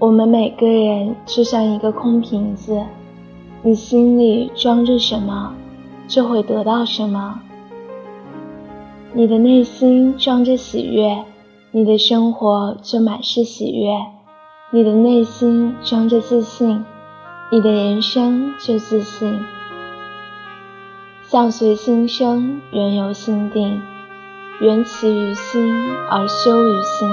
我们每个人就像一个空瓶子你心里装着什么就会得到什么。你的内心装着喜悦你的生活就满是喜悦。你的内心装着自信你的人生就自信。相随心生缘由心定缘起于心而修于心。